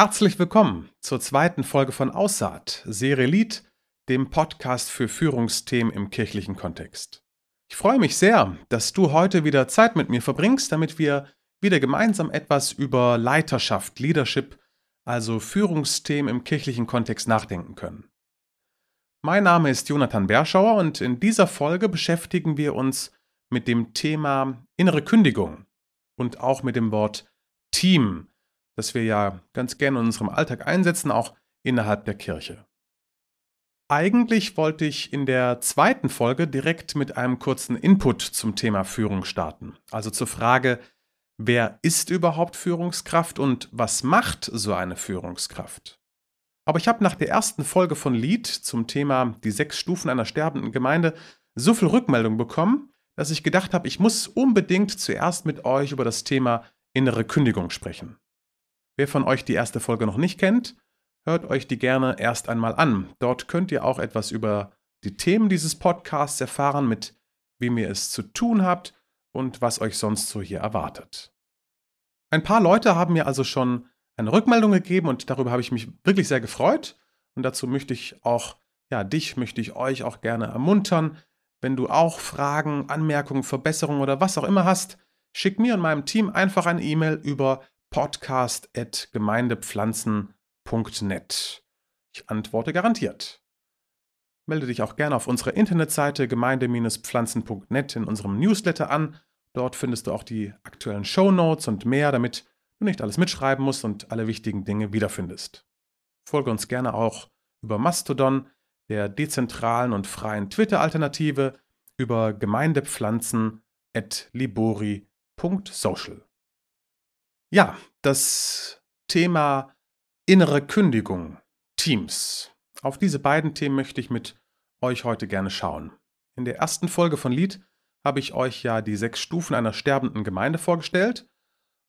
Herzlich willkommen zur zweiten Folge von Aussaat, Serie Lied, dem Podcast für Führungsthemen im kirchlichen Kontext. Ich freue mich sehr, dass du heute wieder Zeit mit mir verbringst, damit wir wieder gemeinsam etwas über Leiterschaft, Leadership, also Führungsthemen im kirchlichen Kontext nachdenken können. Mein Name ist Jonathan Berschauer und in dieser Folge beschäftigen wir uns mit dem Thema innere Kündigung und auch mit dem Wort Team, das wir ja ganz gerne in unserem Alltag einsetzen, auch innerhalb der Kirche. Eigentlich wollte ich in der zweiten Folge direkt mit einem kurzen Input zum Thema Führung starten, also zur Frage, wer ist überhaupt Führungskraft und was macht so eine Führungskraft? Aber ich habe nach der ersten Folge von Lied zum Thema die sechs Stufen einer sterbenden Gemeinde so viel Rückmeldung bekommen, dass ich gedacht habe, ich muss unbedingt zuerst mit euch über das Thema innere Kündigung sprechen. Wer von euch die erste Folge noch nicht kennt, hört euch die gerne erst einmal an. Dort könnt ihr auch etwas über die Themen dieses Podcasts erfahren, mit wem ihr es zu tun habt und was euch sonst so hier erwartet. Ein paar Leute haben mir also schon eine Rückmeldung gegeben und darüber habe ich mich wirklich sehr gefreut. Und dazu möchte ich auch, ja, dich möchte ich euch auch gerne ermuntern. Wenn du auch Fragen, Anmerkungen, Verbesserungen oder was auch immer hast, schick mir und meinem Team einfach eine E-Mail über podcast.gemeindepflanzen.net. Ich antworte garantiert. Melde dich auch gerne auf unserer Internetseite gemeinde-pflanzen.net in unserem Newsletter an. Dort findest du auch die aktuellen Show Notes und mehr, damit du nicht alles mitschreiben musst und alle wichtigen Dinge wiederfindest. Folge uns gerne auch über Mastodon, der dezentralen und freien Twitter-Alternative, über gemeindepflanzen.libori.social. Ja, das Thema innere Kündigung, Teams. Auf diese beiden Themen möchte ich mit euch heute gerne schauen. In der ersten Folge von Lied habe ich euch ja die sechs Stufen einer sterbenden Gemeinde vorgestellt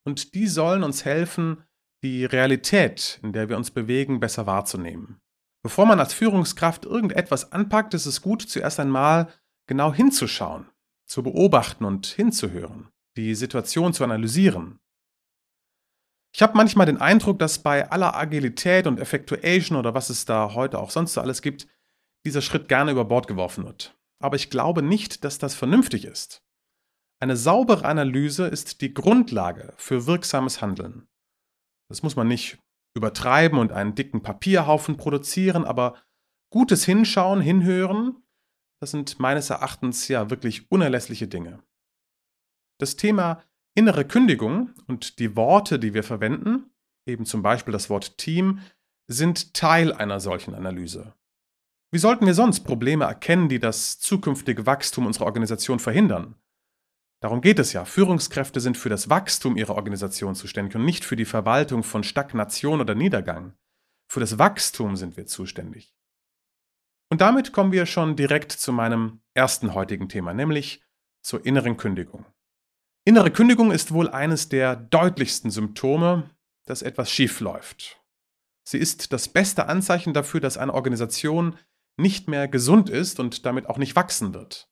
und die sollen uns helfen, die Realität, in der wir uns bewegen, besser wahrzunehmen. Bevor man als Führungskraft irgendetwas anpackt, ist es gut, zuerst einmal genau hinzuschauen, zu beobachten und hinzuhören, die Situation zu analysieren. Ich habe manchmal den Eindruck, dass bei aller Agilität und Effectuation oder was es da heute auch sonst so alles gibt, dieser Schritt gerne über Bord geworfen wird. Aber ich glaube nicht, dass das vernünftig ist. Eine saubere Analyse ist die Grundlage für wirksames Handeln. Das muss man nicht übertreiben und einen dicken Papierhaufen produzieren, aber gutes Hinschauen, Hinhören, das sind meines Erachtens ja wirklich unerlässliche Dinge. Das Thema Innere Kündigung und die Worte, die wir verwenden, eben zum Beispiel das Wort Team, sind Teil einer solchen Analyse. Wie sollten wir sonst Probleme erkennen, die das zukünftige Wachstum unserer Organisation verhindern? Darum geht es ja. Führungskräfte sind für das Wachstum ihrer Organisation zuständig und nicht für die Verwaltung von Stagnation oder Niedergang. Für das Wachstum sind wir zuständig. Und damit kommen wir schon direkt zu meinem ersten heutigen Thema, nämlich zur inneren Kündigung. Innere Kündigung ist wohl eines der deutlichsten Symptome, dass etwas schief läuft. Sie ist das beste Anzeichen dafür, dass eine Organisation nicht mehr gesund ist und damit auch nicht wachsen wird.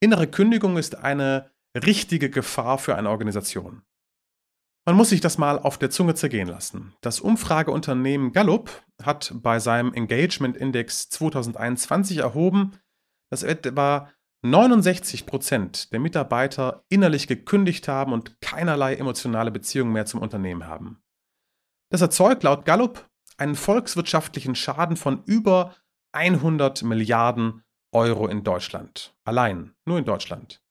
Innere Kündigung ist eine richtige Gefahr für eine Organisation. Man muss sich das mal auf der Zunge zergehen lassen. Das Umfrageunternehmen Gallup hat bei seinem Engagement Index 2021 erhoben, dass etwa 69 Prozent der Mitarbeiter innerlich gekündigt haben und keinerlei emotionale Beziehungen mehr zum Unternehmen haben. Das erzeugt laut Gallup einen volkswirtschaftlichen Schaden von über 100 Milliarden Euro in Deutschland. Allein, nur in Deutschland.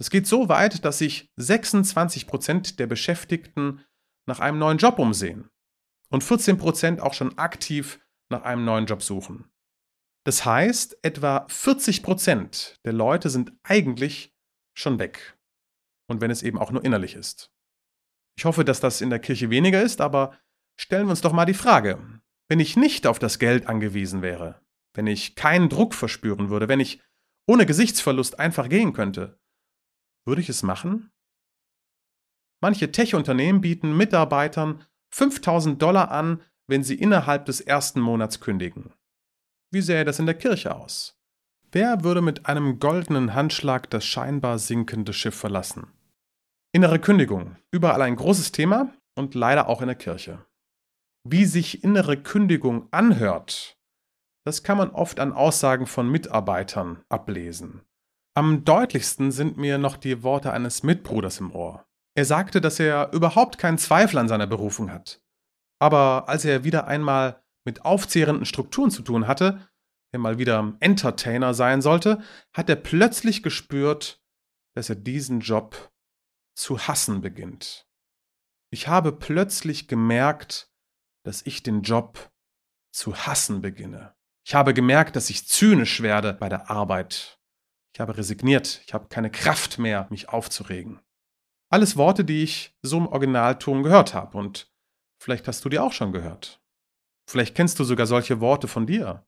Es geht so weit, dass sich 26 Prozent der Beschäftigten nach einem neuen Job umsehen und 14 Prozent auch schon aktiv nach einem neuen Job suchen. Das heißt, etwa 40 Prozent der Leute sind eigentlich schon weg. Und wenn es eben auch nur innerlich ist. Ich hoffe, dass das in der Kirche weniger ist, aber stellen wir uns doch mal die Frage, wenn ich nicht auf das Geld angewiesen wäre, wenn ich keinen Druck verspüren würde, wenn ich ohne Gesichtsverlust einfach gehen könnte, würde ich es machen? Manche Tech-Unternehmen bieten Mitarbeitern 5000 Dollar an, wenn sie innerhalb des ersten Monats kündigen. Wie sähe das in der Kirche aus? Wer würde mit einem goldenen Handschlag das scheinbar sinkende Schiff verlassen? Innere Kündigung. Überall ein großes Thema und leider auch in der Kirche. Wie sich innere Kündigung anhört, das kann man oft an Aussagen von Mitarbeitern ablesen. Am deutlichsten sind mir noch die Worte eines Mitbruders im Ohr. Er sagte, dass er überhaupt keinen Zweifel an seiner Berufung hat. Aber als er wieder einmal mit aufzehrenden Strukturen zu tun hatte, er mal wieder Entertainer sein sollte, hat er plötzlich gespürt, dass er diesen Job zu hassen beginnt. Ich habe plötzlich gemerkt, dass ich den Job zu hassen beginne. Ich habe gemerkt, dass ich zynisch werde bei der Arbeit. Ich habe resigniert. Ich habe keine Kraft mehr, mich aufzuregen. Alles Worte, die ich so im Originalton gehört habe. Und vielleicht hast du die auch schon gehört. Vielleicht kennst du sogar solche Worte von dir.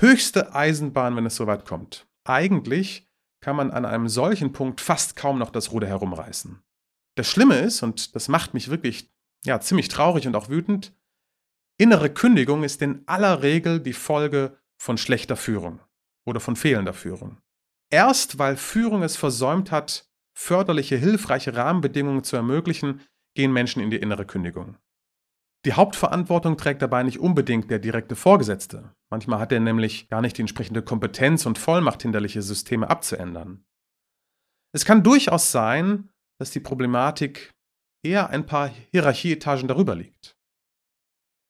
Höchste Eisenbahn, wenn es soweit kommt. Eigentlich kann man an einem solchen Punkt fast kaum noch das Ruder herumreißen. Das Schlimme ist, und das macht mich wirklich ja, ziemlich traurig und auch wütend, innere Kündigung ist in aller Regel die Folge von schlechter Führung oder von fehlender Führung. Erst weil Führung es versäumt hat, förderliche, hilfreiche Rahmenbedingungen zu ermöglichen, gehen Menschen in die innere Kündigung. Die Hauptverantwortung trägt dabei nicht unbedingt der direkte Vorgesetzte. Manchmal hat er nämlich gar nicht die entsprechende Kompetenz und Vollmacht, hinderliche Systeme abzuändern. Es kann durchaus sein, dass die Problematik eher ein paar Hierarchieetagen darüber liegt.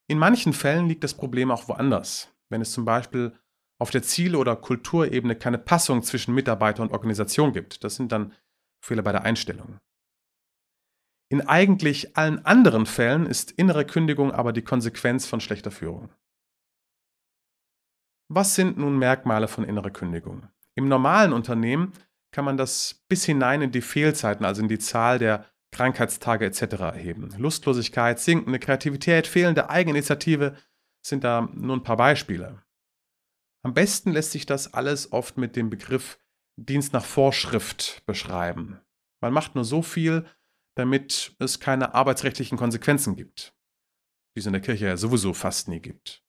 In manchen Fällen liegt das Problem auch woanders, wenn es zum Beispiel auf der Ziele- oder Kulturebene keine Passung zwischen Mitarbeiter und Organisation gibt. Das sind dann Fehler bei der Einstellung. In eigentlich allen anderen Fällen ist innere Kündigung aber die Konsequenz von schlechter Führung. Was sind nun Merkmale von innerer Kündigung? Im normalen Unternehmen kann man das bis hinein in die Fehlzeiten, also in die Zahl der Krankheitstage etc. erheben. Lustlosigkeit, sinkende Kreativität, fehlende Eigeninitiative sind da nur ein paar Beispiele. Am besten lässt sich das alles oft mit dem Begriff Dienst nach Vorschrift beschreiben. Man macht nur so viel, damit es keine arbeitsrechtlichen Konsequenzen gibt, die es in der Kirche ja sowieso fast nie gibt.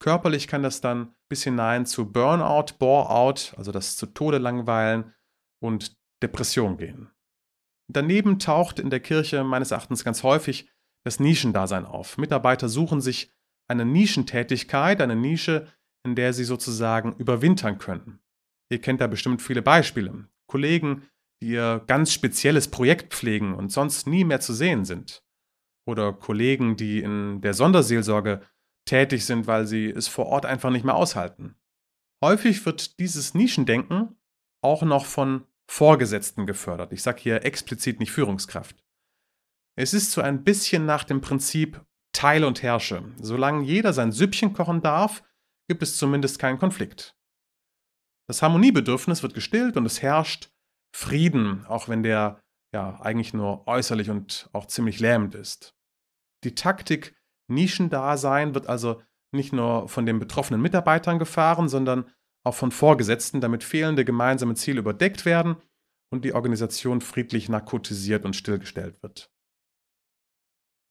Körperlich kann das dann bis hinein zu Burnout, Bore-out, also das zu Tode langweilen und Depression gehen. Daneben taucht in der Kirche meines Erachtens ganz häufig das Nischendasein auf. Mitarbeiter suchen sich eine Nischentätigkeit, eine Nische, in der sie sozusagen überwintern können. Ihr kennt da bestimmt viele Beispiele. Kollegen, die ihr ganz spezielles Projekt pflegen und sonst nie mehr zu sehen sind. Oder Kollegen, die in der Sonderseelsorge tätig sind, weil sie es vor Ort einfach nicht mehr aushalten. Häufig wird dieses Nischendenken auch noch von Vorgesetzten gefördert. Ich sage hier explizit nicht Führungskraft. Es ist so ein bisschen nach dem Prinzip Teil und Herrsche. Solange jeder sein Süppchen kochen darf, gibt es zumindest keinen Konflikt. Das Harmoniebedürfnis wird gestillt und es herrscht Frieden, auch wenn der ja eigentlich nur äußerlich und auch ziemlich lähmend ist. Die Taktik Nischendasein wird also nicht nur von den betroffenen Mitarbeitern gefahren, sondern auch von Vorgesetzten, damit fehlende gemeinsame Ziele überdeckt werden und die Organisation friedlich narkotisiert und stillgestellt wird.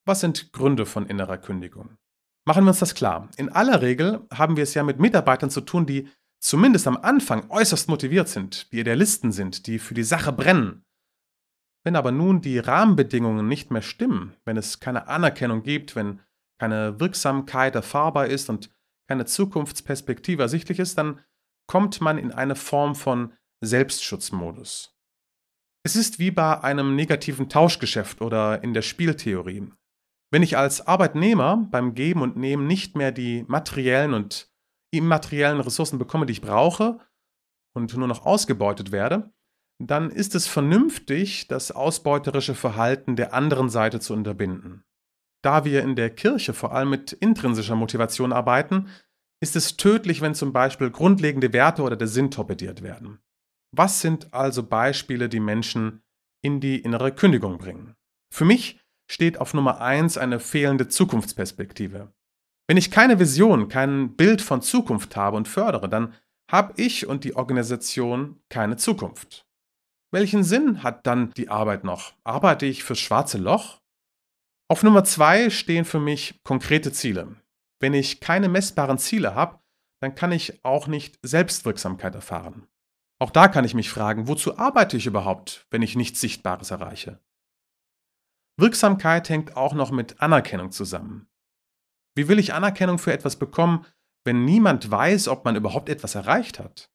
Was sind Gründe von innerer Kündigung? Machen wir uns das klar. In aller Regel haben wir es ja mit Mitarbeitern zu tun, die zumindest am Anfang äußerst motiviert sind, die Idealisten sind, die für die Sache brennen. Wenn aber nun die Rahmenbedingungen nicht mehr stimmen, wenn es keine Anerkennung gibt, wenn keine Wirksamkeit erfahrbar ist und keine Zukunftsperspektive ersichtlich ist, dann kommt man in eine Form von Selbstschutzmodus. Es ist wie bei einem negativen Tauschgeschäft oder in der Spieltheorie. Wenn ich als Arbeitnehmer beim Geben und Nehmen nicht mehr die materiellen und immateriellen Ressourcen bekomme, die ich brauche und nur noch ausgebeutet werde, dann ist es vernünftig, das ausbeuterische Verhalten der anderen Seite zu unterbinden. Da wir in der Kirche vor allem mit intrinsischer Motivation arbeiten, ist es tödlich, wenn zum Beispiel grundlegende Werte oder der Sinn torpediert werden. Was sind also Beispiele, die Menschen in die innere Kündigung bringen? Für mich steht auf Nummer eins eine fehlende Zukunftsperspektive. Wenn ich keine Vision, kein Bild von Zukunft habe und fördere, dann habe ich und die Organisation keine Zukunft. Welchen Sinn hat dann die Arbeit noch? Arbeite ich fürs schwarze Loch? Auf Nummer zwei stehen für mich konkrete Ziele. Wenn ich keine messbaren Ziele habe, dann kann ich auch nicht Selbstwirksamkeit erfahren. Auch da kann ich mich fragen, wozu arbeite ich überhaupt, wenn ich nichts Sichtbares erreiche? Wirksamkeit hängt auch noch mit Anerkennung zusammen. Wie will ich Anerkennung für etwas bekommen, wenn niemand weiß, ob man überhaupt etwas erreicht hat?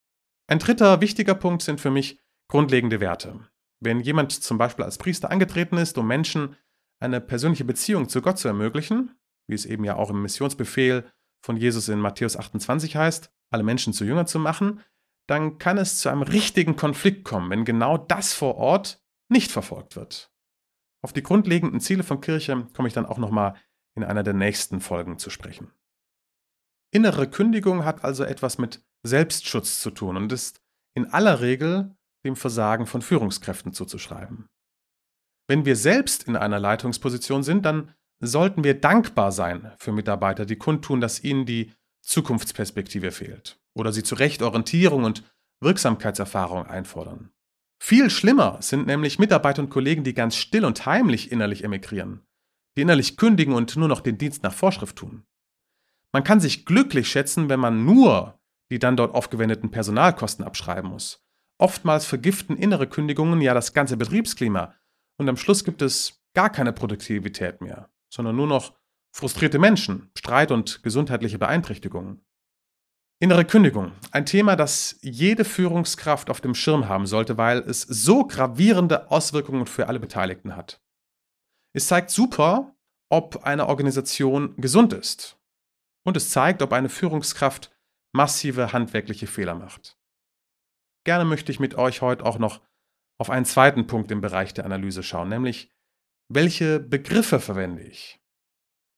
Ein dritter wichtiger Punkt sind für mich grundlegende Werte. Wenn jemand zum Beispiel als Priester angetreten ist, um Menschen eine persönliche Beziehung zu Gott zu ermöglichen, wie es eben ja auch im Missionsbefehl von Jesus in Matthäus 28 heißt, alle Menschen zu Jünger zu machen, dann kann es zu einem richtigen Konflikt kommen, wenn genau das vor Ort nicht verfolgt wird. Auf die grundlegenden Ziele von Kirche komme ich dann auch nochmal in einer der nächsten Folgen zu sprechen. Innere Kündigung hat also etwas mit Selbstschutz zu tun und ist in aller Regel dem Versagen von Führungskräften zuzuschreiben. Wenn wir selbst in einer Leitungsposition sind, dann sollten wir dankbar sein für Mitarbeiter, die kundtun, dass ihnen die Zukunftsperspektive fehlt oder sie zu Recht Orientierung und Wirksamkeitserfahrung einfordern. Viel schlimmer sind nämlich Mitarbeiter und Kollegen, die ganz still und heimlich innerlich emigrieren, die innerlich kündigen und nur noch den Dienst nach Vorschrift tun. Man kann sich glücklich schätzen, wenn man nur die dann dort aufgewendeten Personalkosten abschreiben muss. Oftmals vergiften innere Kündigungen ja das ganze Betriebsklima und am Schluss gibt es gar keine Produktivität mehr, sondern nur noch frustrierte Menschen, Streit und gesundheitliche Beeinträchtigungen. Innere Kündigung, ein Thema, das jede Führungskraft auf dem Schirm haben sollte, weil es so gravierende Auswirkungen für alle Beteiligten hat. Es zeigt super, ob eine Organisation gesund ist. Und es zeigt, ob eine Führungskraft massive handwerkliche Fehler macht. Gerne möchte ich mit euch heute auch noch auf einen zweiten Punkt im Bereich der Analyse schauen, nämlich welche Begriffe verwende ich?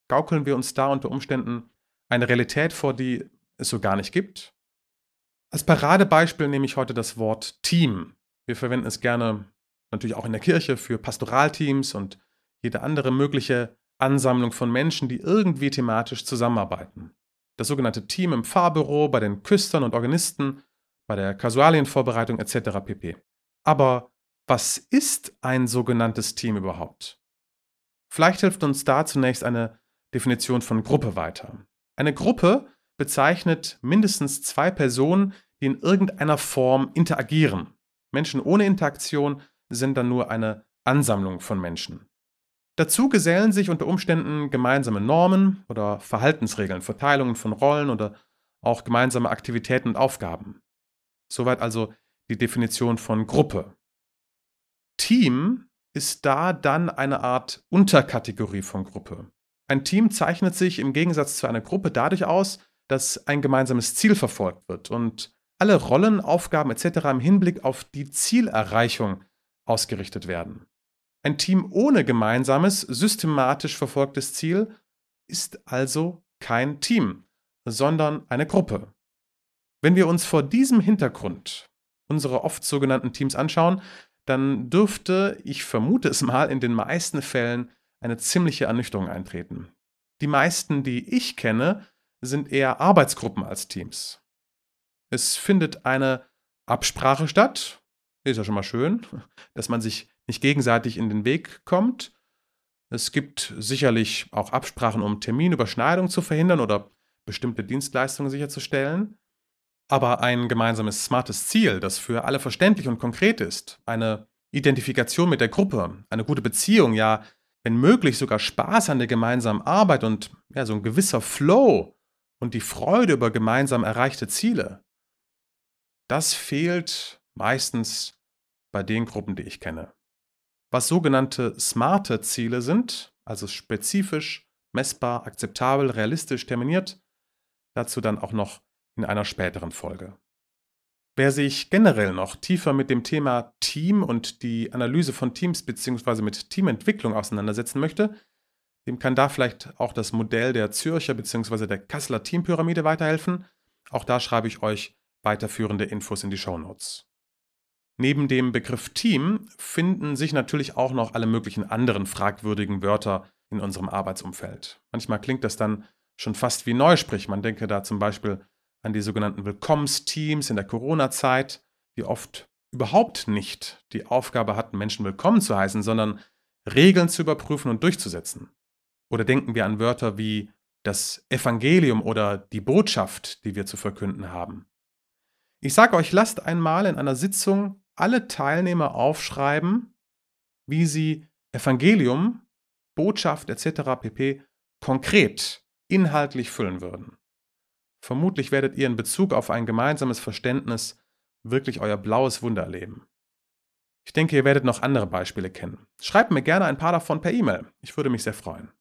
Gaukeln wir uns da unter Umständen eine Realität vor, die es so gar nicht gibt? Als Paradebeispiel nehme ich heute das Wort Team. Wir verwenden es gerne natürlich auch in der Kirche für Pastoralteams und jede andere mögliche Ansammlung von Menschen, die irgendwie thematisch zusammenarbeiten. Das sogenannte Team im Fahrbüro, bei den Küstern und Organisten, bei der Kasualienvorbereitung etc. pp. Aber was ist ein sogenanntes Team überhaupt? Vielleicht hilft uns da zunächst eine Definition von Gruppe weiter. Eine Gruppe bezeichnet mindestens zwei Personen, die in irgendeiner Form interagieren. Menschen ohne Interaktion sind dann nur eine Ansammlung von Menschen. Dazu gesellen sich unter Umständen gemeinsame Normen oder Verhaltensregeln, Verteilungen von Rollen oder auch gemeinsame Aktivitäten und Aufgaben. Soweit also die Definition von Gruppe. Team ist da dann eine Art Unterkategorie von Gruppe. Ein Team zeichnet sich im Gegensatz zu einer Gruppe dadurch aus, dass ein gemeinsames Ziel verfolgt wird und alle Rollen, Aufgaben etc. im Hinblick auf die Zielerreichung ausgerichtet werden. Ein Team ohne gemeinsames, systematisch verfolgtes Ziel ist also kein Team, sondern eine Gruppe. Wenn wir uns vor diesem Hintergrund unsere oft sogenannten Teams anschauen, dann dürfte, ich vermute es mal, in den meisten Fällen eine ziemliche Ernüchterung eintreten. Die meisten, die ich kenne, sind eher Arbeitsgruppen als Teams. Es findet eine Absprache statt, ist ja schon mal schön, dass man sich nicht gegenseitig in den Weg kommt. Es gibt sicherlich auch Absprachen, um Terminüberschneidungen zu verhindern oder bestimmte Dienstleistungen sicherzustellen. Aber ein gemeinsames smartes Ziel, das für alle verständlich und konkret ist, eine Identifikation mit der Gruppe, eine gute Beziehung, ja, wenn möglich sogar Spaß an der gemeinsamen Arbeit und ja, so ein gewisser Flow und die Freude über gemeinsam erreichte Ziele, das fehlt meistens bei den Gruppen, die ich kenne. Was sogenannte smarte Ziele sind, also spezifisch, messbar, akzeptabel, realistisch terminiert, dazu dann auch noch in einer späteren Folge. Wer sich generell noch tiefer mit dem Thema Team und die Analyse von Teams bzw. mit Teamentwicklung auseinandersetzen möchte, dem kann da vielleicht auch das Modell der Zürcher bzw. der Kasseler Teampyramide weiterhelfen. Auch da schreibe ich euch weiterführende Infos in die Show Notes. Neben dem Begriff Team finden sich natürlich auch noch alle möglichen anderen fragwürdigen Wörter in unserem Arbeitsumfeld. Manchmal klingt das dann schon fast wie Neusprich. Man denke da zum Beispiel an die sogenannten Willkommensteams in der Corona-Zeit, die oft überhaupt nicht die Aufgabe hatten, Menschen willkommen zu heißen, sondern Regeln zu überprüfen und durchzusetzen. Oder denken wir an Wörter wie das Evangelium oder die Botschaft, die wir zu verkünden haben. Ich sage euch, lasst einmal in einer Sitzung alle Teilnehmer aufschreiben, wie sie Evangelium, Botschaft etc. pp. konkret inhaltlich füllen würden. Vermutlich werdet ihr in Bezug auf ein gemeinsames Verständnis wirklich euer blaues Wunder erleben. Ich denke, ihr werdet noch andere Beispiele kennen. Schreibt mir gerne ein paar davon per E-Mail. Ich würde mich sehr freuen.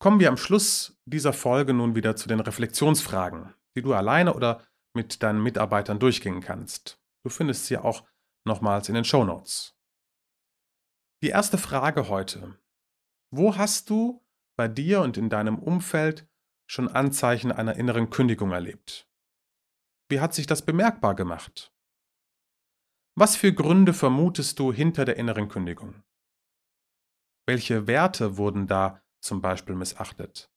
Kommen wir am Schluss dieser Folge nun wieder zu den Reflexionsfragen, die du alleine oder mit deinen Mitarbeitern durchgehen kannst. Du findest sie auch nochmals in den Show Notes. Die erste Frage heute. Wo hast du bei dir und in deinem Umfeld schon Anzeichen einer inneren Kündigung erlebt? Wie hat sich das bemerkbar gemacht? Was für Gründe vermutest du hinter der inneren Kündigung? Welche Werte wurden da zum Beispiel missachtet?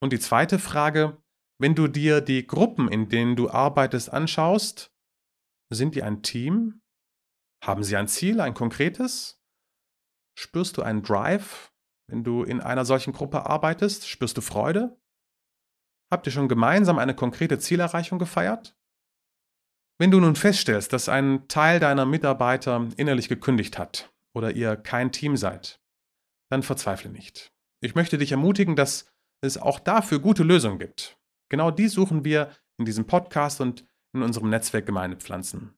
Und die zweite Frage, wenn du dir die Gruppen, in denen du arbeitest, anschaust, sind die ein Team? Haben sie ein Ziel, ein konkretes? Spürst du einen Drive, wenn du in einer solchen Gruppe arbeitest? Spürst du Freude? Habt ihr schon gemeinsam eine konkrete Zielerreichung gefeiert? Wenn du nun feststellst, dass ein Teil deiner Mitarbeiter innerlich gekündigt hat oder ihr kein Team seid, dann verzweifle nicht. Ich möchte dich ermutigen, dass es auch dafür gute Lösungen gibt. Genau die suchen wir in diesem Podcast und in unserem Netzwerk Gemeindepflanzen.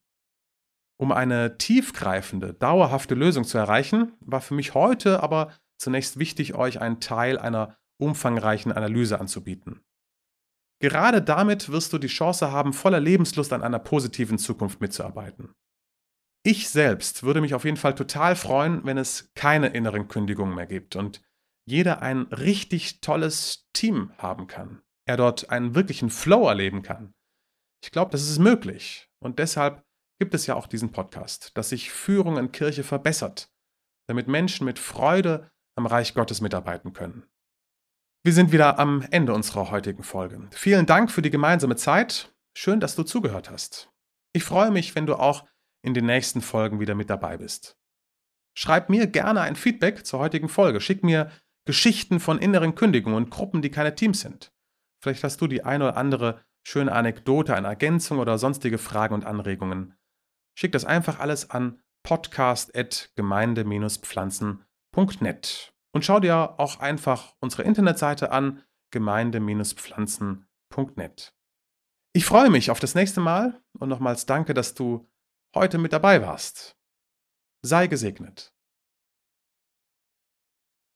Um eine tiefgreifende, dauerhafte Lösung zu erreichen, war für mich heute aber zunächst wichtig, euch einen Teil einer umfangreichen Analyse anzubieten. Gerade damit wirst du die Chance haben, voller Lebenslust an einer positiven Zukunft mitzuarbeiten. Ich selbst würde mich auf jeden Fall total freuen, wenn es keine inneren Kündigungen mehr gibt und jeder ein richtig tolles Team haben kann. Er dort einen wirklichen Flow erleben kann. Ich glaube, das ist möglich. Und deshalb gibt es ja auch diesen Podcast, dass sich Führung in Kirche verbessert, damit Menschen mit Freude am Reich Gottes mitarbeiten können. Wir sind wieder am Ende unserer heutigen Folge. Vielen Dank für die gemeinsame Zeit. Schön, dass du zugehört hast. Ich freue mich, wenn du auch in den nächsten Folgen wieder mit dabei bist. Schreib mir gerne ein Feedback zur heutigen Folge. Schick mir Geschichten von inneren Kündigungen und Gruppen, die keine Teams sind. Vielleicht hast du die eine oder andere schöne Anekdote, eine Ergänzung oder sonstige Fragen und Anregungen. Schick das einfach alles an podcast.gemeinde-pflanzen.net. Und schau dir auch einfach unsere Internetseite an, gemeinde-pflanzen.net. Ich freue mich auf das nächste Mal und nochmals danke, dass du heute mit dabei warst. Sei gesegnet.